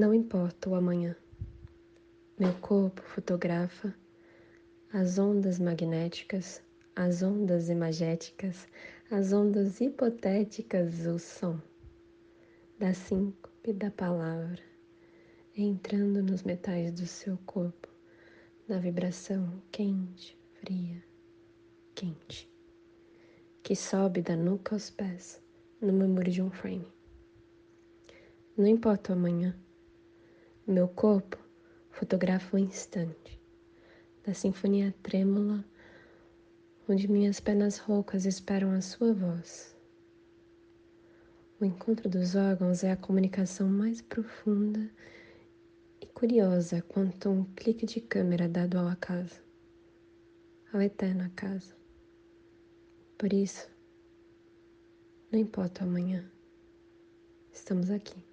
Não importa o amanhã. Meu corpo fotografa as ondas magnéticas, as ondas imagéticas, as ondas hipotéticas do som, da síncope da palavra, entrando nos metais do seu corpo, na vibração quente, fria, quente, que sobe da nuca aos pés, no murmúrio de um frame. Não importa o amanhã, meu corpo fotografa o instante da sinfonia trêmula onde minhas pernas roucas esperam a sua voz. O encontro dos órgãos é a comunicação mais profunda e curiosa quanto um clique de câmera dado ao acaso, ao eterno acaso. Por isso, não importa o amanhã, estamos aqui.